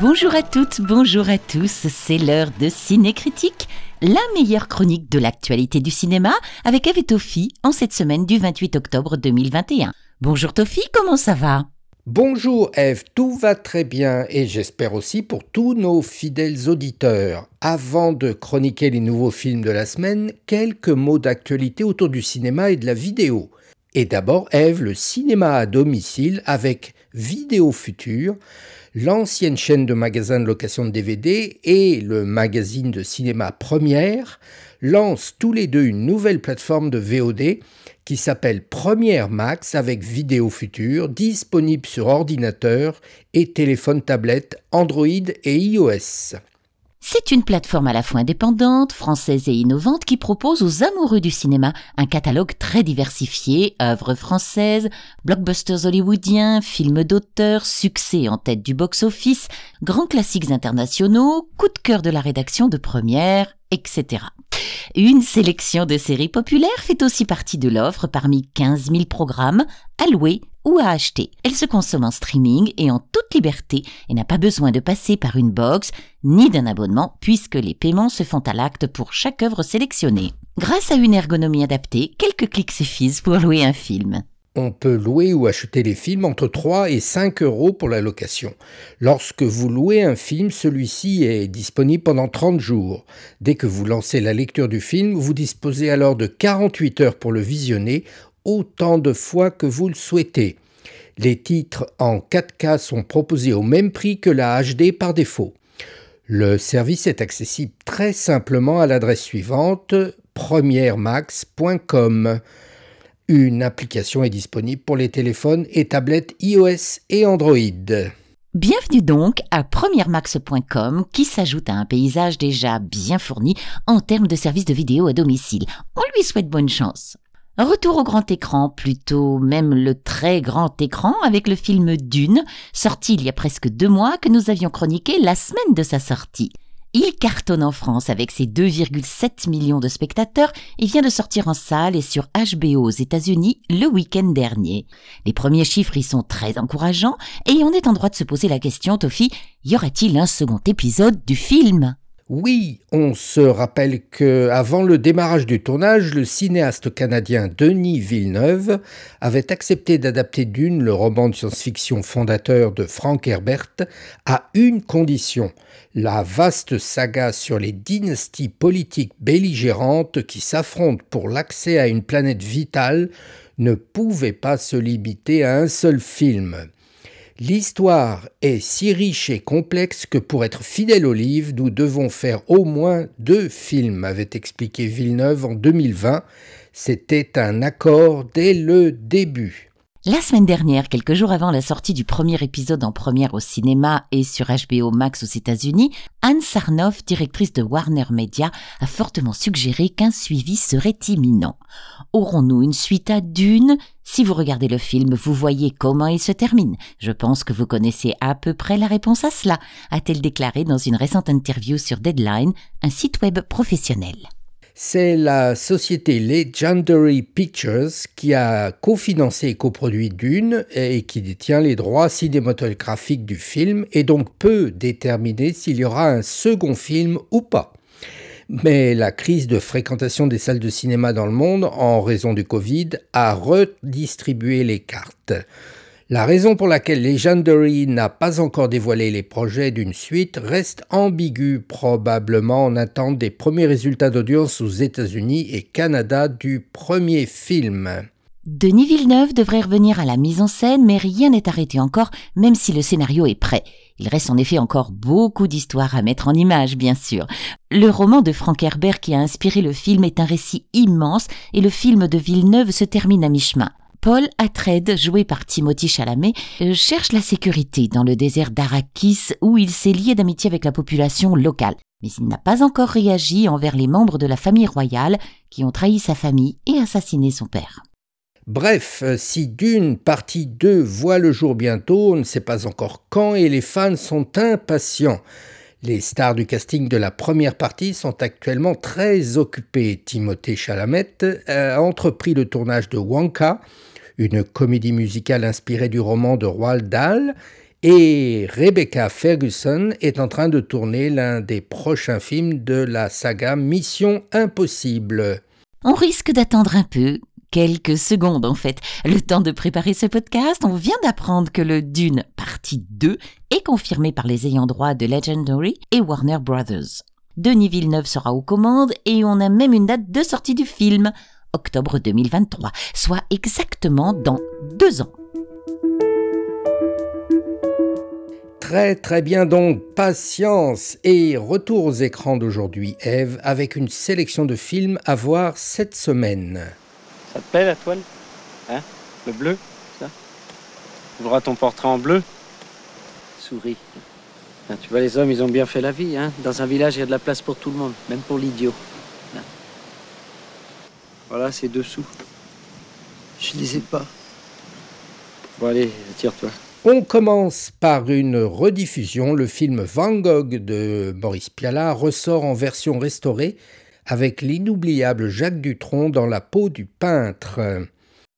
Bonjour à toutes, bonjour à tous, c'est l'heure de Ciné Critique, la meilleure chronique de l'actualité du cinéma avec Eve et en cette semaine du 28 octobre 2021. Bonjour Tofi, comment ça va? Bonjour Eve, tout va très bien et j'espère aussi pour tous nos fidèles auditeurs. Avant de chroniquer les nouveaux films de la semaine, quelques mots d'actualité autour du cinéma et de la vidéo. Et d'abord Eve, le cinéma à domicile avec Vidéo Future l'ancienne chaîne de magasins de location de DVD et le magazine de cinéma Première lancent tous les deux une nouvelle plateforme de VOD qui s'appelle Première Max avec vidéo future, disponible sur ordinateur et téléphone tablette Android et iOS. C'est une plateforme à la fois indépendante, française et innovante qui propose aux amoureux du cinéma un catalogue très diversifié, œuvres françaises, blockbusters hollywoodiens, films d'auteur, succès en tête du box-office, grands classiques internationaux, coup de cœur de la rédaction de première, etc. Une sélection de séries populaires fait aussi partie de l'offre parmi 15 000 programmes à louer ou à acheter. Elle se consomme en streaming et en toute liberté et n'a pas besoin de passer par une box ni d'un abonnement puisque les paiements se font à l'acte pour chaque œuvre sélectionnée. Grâce à une ergonomie adaptée, quelques clics suffisent pour louer un film. On peut louer ou acheter les films entre 3 et 5 euros pour la location. Lorsque vous louez un film, celui-ci est disponible pendant 30 jours. Dès que vous lancez la lecture du film, vous disposez alors de 48 heures pour le visionner, autant de fois que vous le souhaitez. Les titres en 4K sont proposés au même prix que la HD par défaut. Le service est accessible très simplement à l'adresse suivante premièremax.com. Une application est disponible pour les téléphones et tablettes iOS et Android. Bienvenue donc à premièremax.com qui s'ajoute à un paysage déjà bien fourni en termes de services de vidéo à domicile. On lui souhaite bonne chance. Retour au grand écran, plutôt même le très grand écran avec le film Dune, sorti il y a presque deux mois que nous avions chroniqué la semaine de sa sortie. Il cartonne en France avec ses 2,7 millions de spectateurs et vient de sortir en salle et sur HBO aux États-Unis le week-end dernier. Les premiers chiffres y sont très encourageants et on est en droit de se poser la question, Tofi, y aura-t-il un second épisode du film? Oui, on se rappelle que avant le démarrage du tournage, le cinéaste canadien Denis Villeneuve avait accepté d'adapter Dune, le roman de science-fiction fondateur de Frank Herbert, à une condition la vaste saga sur les dynasties politiques belligérantes qui s'affrontent pour l'accès à une planète vitale ne pouvait pas se limiter à un seul film. L'histoire est si riche et complexe que pour être fidèle au livre, nous devons faire au moins deux films, avait expliqué Villeneuve en 2020. C'était un accord dès le début. La semaine dernière, quelques jours avant la sortie du premier épisode en première au cinéma et sur HBO Max aux États-Unis, Anne Sarnoff, directrice de Warner Media, a fortement suggéré qu'un suivi serait imminent. Aurons-nous une suite à Dune? Si vous regardez le film, vous voyez comment il se termine. Je pense que vous connaissez à peu près la réponse à cela, a-t-elle déclaré dans une récente interview sur Deadline, un site web professionnel. C'est la société Legendary Pictures qui a cofinancé et coproduit Dune et qui détient les droits cinématographiques du film et donc peut déterminer s'il y aura un second film ou pas. Mais la crise de fréquentation des salles de cinéma dans le monde en raison du Covid a redistribué les cartes. La raison pour laquelle Legendary n'a pas encore dévoilé les projets d'une suite reste ambiguë, probablement en attente des premiers résultats d'audience aux États-Unis et Canada du premier film. Denis Villeneuve devrait revenir à la mise en scène, mais rien n'est arrêté encore, même si le scénario est prêt. Il reste en effet encore beaucoup d'histoires à mettre en image, bien sûr. Le roman de Frank Herbert qui a inspiré le film est un récit immense et le film de Villeneuve se termine à mi-chemin. Paul Atreides, joué par Timothy Chalamet, euh, cherche la sécurité dans le désert d'Arakis où il s'est lié d'amitié avec la population locale. Mais il n'a pas encore réagi envers les membres de la famille royale qui ont trahi sa famille et assassiné son père. Bref, euh, si Dune partie 2 voit le jour bientôt, on ne sait pas encore quand et les fans sont impatients. Les stars du casting de la première partie sont actuellement très occupées. Timothée Chalamet a entrepris le tournage de Wonka, une comédie musicale inspirée du roman de Roald Dahl, Et Rebecca Ferguson est en train de tourner l'un des prochains films de la saga Mission Impossible. On risque d'attendre un peu, quelques secondes en fait. Le temps de préparer ce podcast, on vient d'apprendre que le Dune partie 2 est confirmé par les ayants droit de Legendary et Warner Brothers. Denis Villeneuve sera aux commandes et on a même une date de sortie du film, octobre 2023, soit exactement dans deux ans. Très très bien donc, patience et retour aux écrans d'aujourd'hui Eve avec une sélection de films à voir cette semaine. Ça te plaît la toile? Hein? Le bleu? Ça? Tu voudras ton portrait en bleu? Souris. Ah, tu vois, les hommes, ils ont bien fait la vie. Hein Dans un village, il y a de la place pour tout le monde, même pour l'idiot. Voilà, c'est dessous. Je les ai pas. Bon, allez, tire-toi. On commence par une rediffusion. Le film Van Gogh de Maurice Pialat ressort en version restaurée avec l'inoubliable Jacques Dutronc dans la peau du peintre.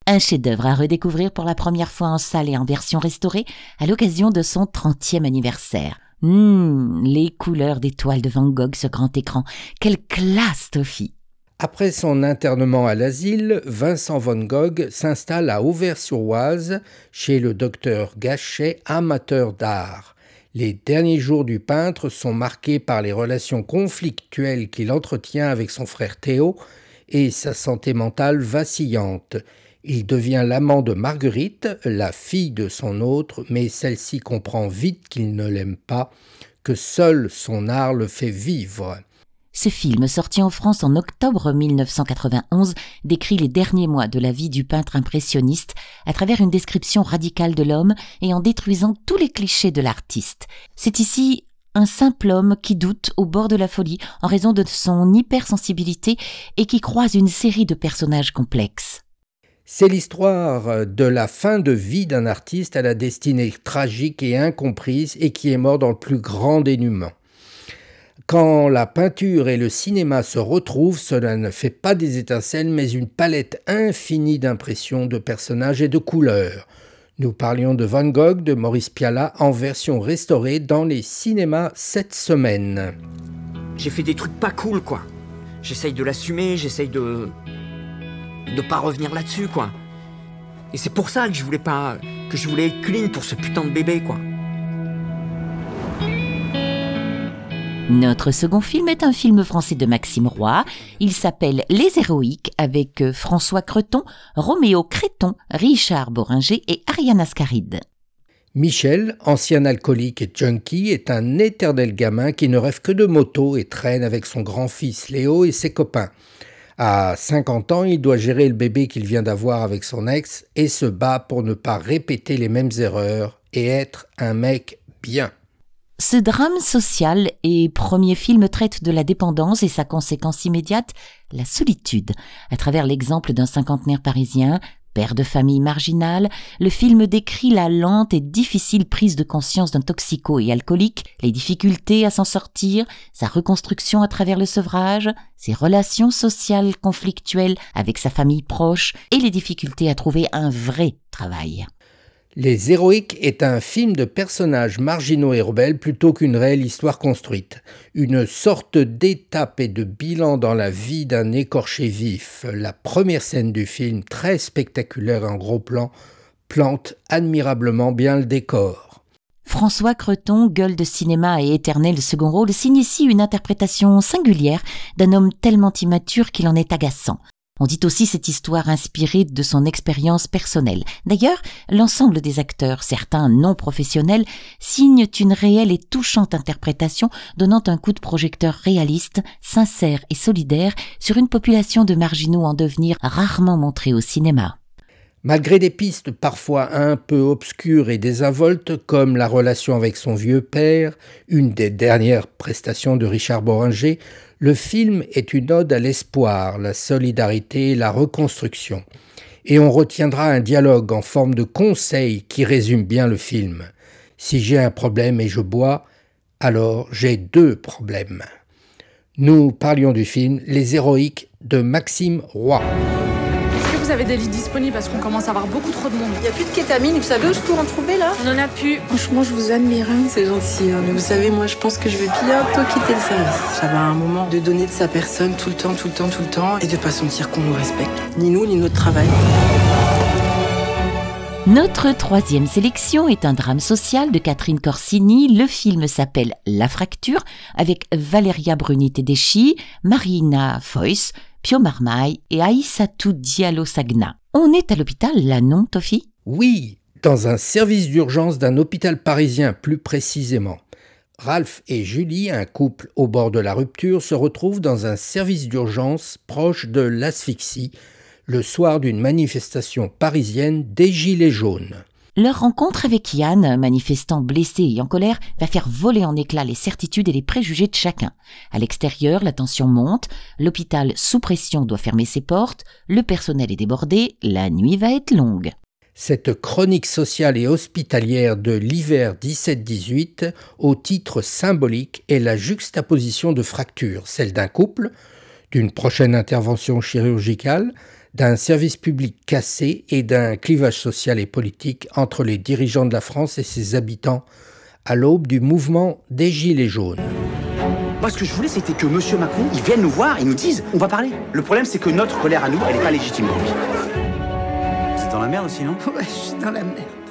Un chef-d'œuvre à redécouvrir pour la première fois en salle et en version restaurée à l'occasion de son 30e anniversaire. Hum, les couleurs des toiles de Van Gogh ce grand écran. Quelle classe, Toffy Après son internement à l'asile, Vincent Van Gogh s'installe à Auvers-sur-Oise chez le docteur Gachet, amateur d'art. Les derniers jours du peintre sont marqués par les relations conflictuelles qu'il entretient avec son frère Théo et sa santé mentale vacillante. Il devient l'amant de Marguerite, la fille de son autre, mais celle-ci comprend vite qu'il ne l'aime pas, que seul son art le fait vivre. Ce film, sorti en France en octobre 1991, décrit les derniers mois de la vie du peintre impressionniste à travers une description radicale de l'homme et en détruisant tous les clichés de l'artiste. C'est ici un simple homme qui doute au bord de la folie en raison de son hypersensibilité et qui croise une série de personnages complexes. C'est l'histoire de la fin de vie d'un artiste à la destinée tragique et incomprise et qui est mort dans le plus grand dénuement. Quand la peinture et le cinéma se retrouvent, cela ne fait pas des étincelles, mais une palette infinie d'impressions, de personnages et de couleurs. Nous parlions de Van Gogh de Maurice Pialat en version restaurée dans les cinémas cette semaine. J'ai fait des trucs pas cool, quoi. J'essaye de l'assumer, j'essaye de. de pas revenir là-dessus, quoi. Et c'est pour ça que je voulais pas. que je voulais être clean pour ce putain de bébé, quoi. Notre second film est un film français de Maxime Roy. Il s'appelle Les Héroïques avec euh, François Creton, Roméo Créton, Richard Boringer et Ariane Ascaride. Michel, ancien alcoolique et junkie, est un éternel gamin qui ne rêve que de moto et traîne avec son grand-fils Léo et ses copains. À 50 ans, il doit gérer le bébé qu'il vient d'avoir avec son ex et se bat pour ne pas répéter les mêmes erreurs et être un mec bien. Ce drame social et premier film traite de la dépendance et sa conséquence immédiate, la solitude. À travers l'exemple d'un cinquantenaire parisien, père de famille marginale, le film décrit la lente et difficile prise de conscience d'un toxico et alcoolique, les difficultés à s'en sortir, sa reconstruction à travers le sevrage, ses relations sociales conflictuelles avec sa famille proche et les difficultés à trouver un vrai travail. Les Héroïques est un film de personnages marginaux et rebelles plutôt qu'une réelle histoire construite. Une sorte d'étape et de bilan dans la vie d'un écorché vif. La première scène du film, très spectaculaire en gros plan, plante admirablement bien le décor. François Creton, gueule de cinéma et éternel second rôle, signe ici une interprétation singulière d'un homme tellement immature qu'il en est agaçant. On dit aussi cette histoire inspirée de son expérience personnelle. D'ailleurs, l'ensemble des acteurs, certains non professionnels, signent une réelle et touchante interprétation donnant un coup de projecteur réaliste, sincère et solidaire sur une population de marginaux en devenir rarement montrée au cinéma. Malgré des pistes parfois un peu obscures et désinvoltes, comme la relation avec son vieux père, une des dernières prestations de Richard Boringer, le film est une ode à l'espoir, la solidarité la reconstruction. Et on retiendra un dialogue en forme de conseil qui résume bien le film. Si j'ai un problème et je bois, alors j'ai deux problèmes. Nous parlions du film Les héroïques de Maxime Roy avez des lits disponibles parce qu'on commence à avoir beaucoup trop de monde. Il n'y a plus de kétamine, vous savez où je peux en trouver là? On en a plus. Franchement, je vous admire. hein. C'est gentil. hein. Mais vous savez, moi, je pense que je vais bientôt quitter le service. J'avais un moment de donner de sa personne tout le temps, tout le temps, tout le temps, et de pas sentir qu'on nous respecte. Ni nous, ni notre travail. Notre troisième sélection est un drame social de Catherine Corsini. Le film s'appelle La Fracture avec Valeria Bruni Tedeschi, Marina Foïs, Pio Marmaille et Aïssatou Diallo Sagna. On est à l'hôpital, là non, Tofi? Oui, dans un service d'urgence d'un hôpital parisien plus précisément. Ralph et Julie, un couple au bord de la rupture, se retrouvent dans un service d'urgence proche de l'asphyxie le soir d'une manifestation parisienne des Gilets jaunes. Leur rencontre avec Yann, manifestant blessé et en colère, va faire voler en éclats les certitudes et les préjugés de chacun. À l'extérieur, la tension monte, l'hôpital sous pression doit fermer ses portes, le personnel est débordé, la nuit va être longue. Cette chronique sociale et hospitalière de l'hiver 17-18, au titre symbolique, est la juxtaposition de fractures, celle d'un couple, d'une prochaine intervention chirurgicale, d'un service public cassé et d'un clivage social et politique entre les dirigeants de la France et ses habitants à l'aube du mouvement des Gilets jaunes. Moi, ce que je voulais, c'était que Monsieur Macron, il vienne nous voir et nous dise, on va parler. Le problème, c'est que notre colère à nous, elle n'est pas légitime êtes dans la merde aussi, non? Ouais, je suis dans la merde.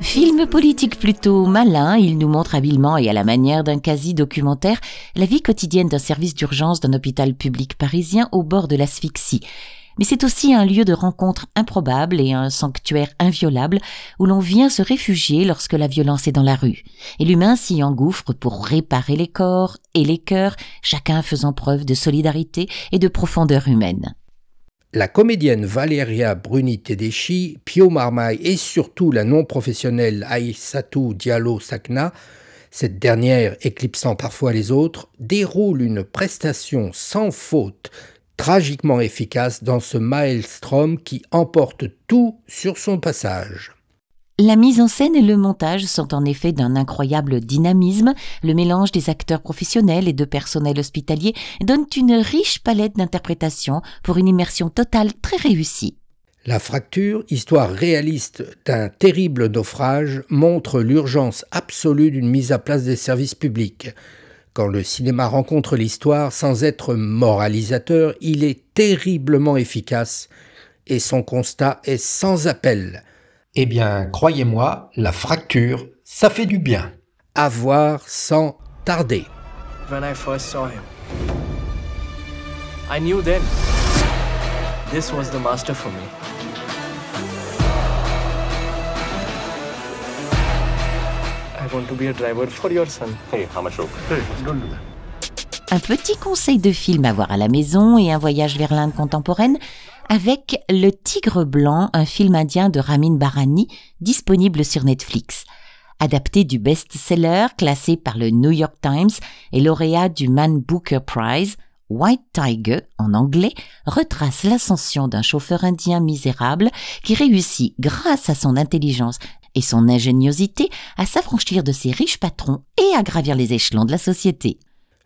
Film politique plutôt malin, il nous montre habilement et à la manière d'un quasi-documentaire la vie quotidienne d'un service d'urgence d'un hôpital public parisien au bord de l'asphyxie. Mais c'est aussi un lieu de rencontre improbable et un sanctuaire inviolable où l'on vient se réfugier lorsque la violence est dans la rue. Et l'humain s'y engouffre pour réparer les corps et les cœurs, chacun faisant preuve de solidarité et de profondeur humaine. La comédienne Valeria Bruni Tedeschi, Pio Marmaille et surtout la non-professionnelle Aïssatou Diallo Sakna, cette dernière éclipsant parfois les autres, déroulent une prestation sans faute, tragiquement efficace dans ce maelstrom qui emporte tout sur son passage. La mise en scène et le montage sont en effet d'un incroyable dynamisme. Le mélange des acteurs professionnels et de personnel hospitalier donne une riche palette d'interprétations pour une immersion totale très réussie. La fracture, histoire réaliste d'un terrible naufrage, montre l'urgence absolue d'une mise à place des services publics. Quand le cinéma rencontre l'histoire sans être moralisateur, il est terriblement efficace et son constat est sans appel. Eh bien, croyez-moi, la fracture, ça fait du bien. À voir sans tarder. when I first saw him. I knew then this was the master for me. I want to be a driver for your son. Hey, how much rope? Hey, don't do that. Un petit conseil de film à voir à la maison et un voyage vers l'Inde contemporaine avec Le Tigre Blanc, un film indien de Ramin Barani, disponible sur Netflix. Adapté du best-seller classé par le New York Times et lauréat du Man Booker Prize, White Tiger, en anglais, retrace l'ascension d'un chauffeur indien misérable qui réussit, grâce à son intelligence et son ingéniosité, à s'affranchir de ses riches patrons et à gravir les échelons de la société.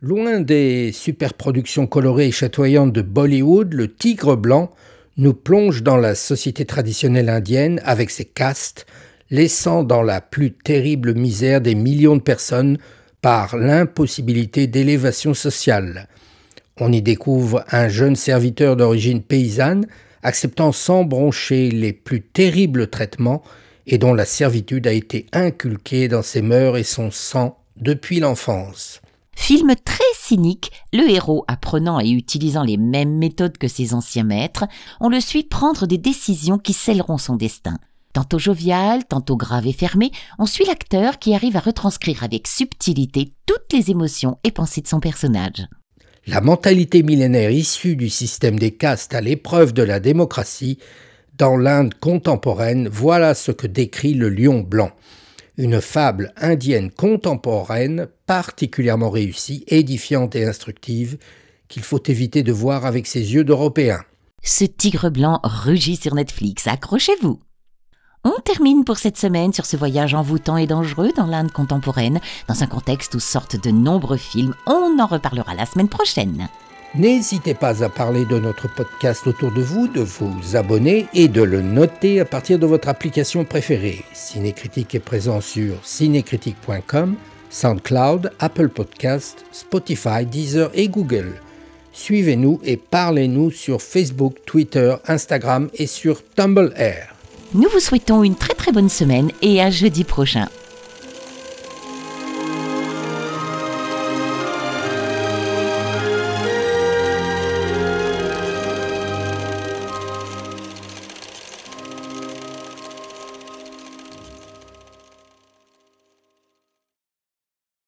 Loin des superproductions colorées et chatoyantes de Bollywood, le Tigre Blanc nous plonge dans la société traditionnelle indienne avec ses castes, laissant dans la plus terrible misère des millions de personnes par l'impossibilité d'élévation sociale. On y découvre un jeune serviteur d'origine paysanne acceptant sans broncher les plus terribles traitements et dont la servitude a été inculquée dans ses mœurs et son sang depuis l'enfance. Film très cynique, le héros apprenant et utilisant les mêmes méthodes que ses anciens maîtres, on le suit prendre des décisions qui scelleront son destin. Tantôt jovial, tantôt grave et fermé, on suit l'acteur qui arrive à retranscrire avec subtilité toutes les émotions et pensées de son personnage. La mentalité millénaire issue du système des castes à l'épreuve de la démocratie dans l'Inde contemporaine, voilà ce que décrit le lion blanc. Une fable indienne contemporaine particulièrement réussie, édifiante et instructive, qu'il faut éviter de voir avec ses yeux d'Européens. Ce tigre blanc rugit sur Netflix, accrochez-vous on termine pour cette semaine sur ce voyage envoûtant et dangereux dans l'Inde contemporaine, dans un contexte où sortent de nombreux films. On en reparlera la semaine prochaine. N'hésitez pas à parler de notre podcast autour de vous, de vous abonner et de le noter à partir de votre application préférée. Cinécritique est présent sur cinécritique.com, SoundCloud, Apple Podcast, Spotify, Deezer et Google. Suivez-nous et parlez-nous sur Facebook, Twitter, Instagram et sur Tumblr. Nous vous souhaitons une très très bonne semaine et à jeudi prochain.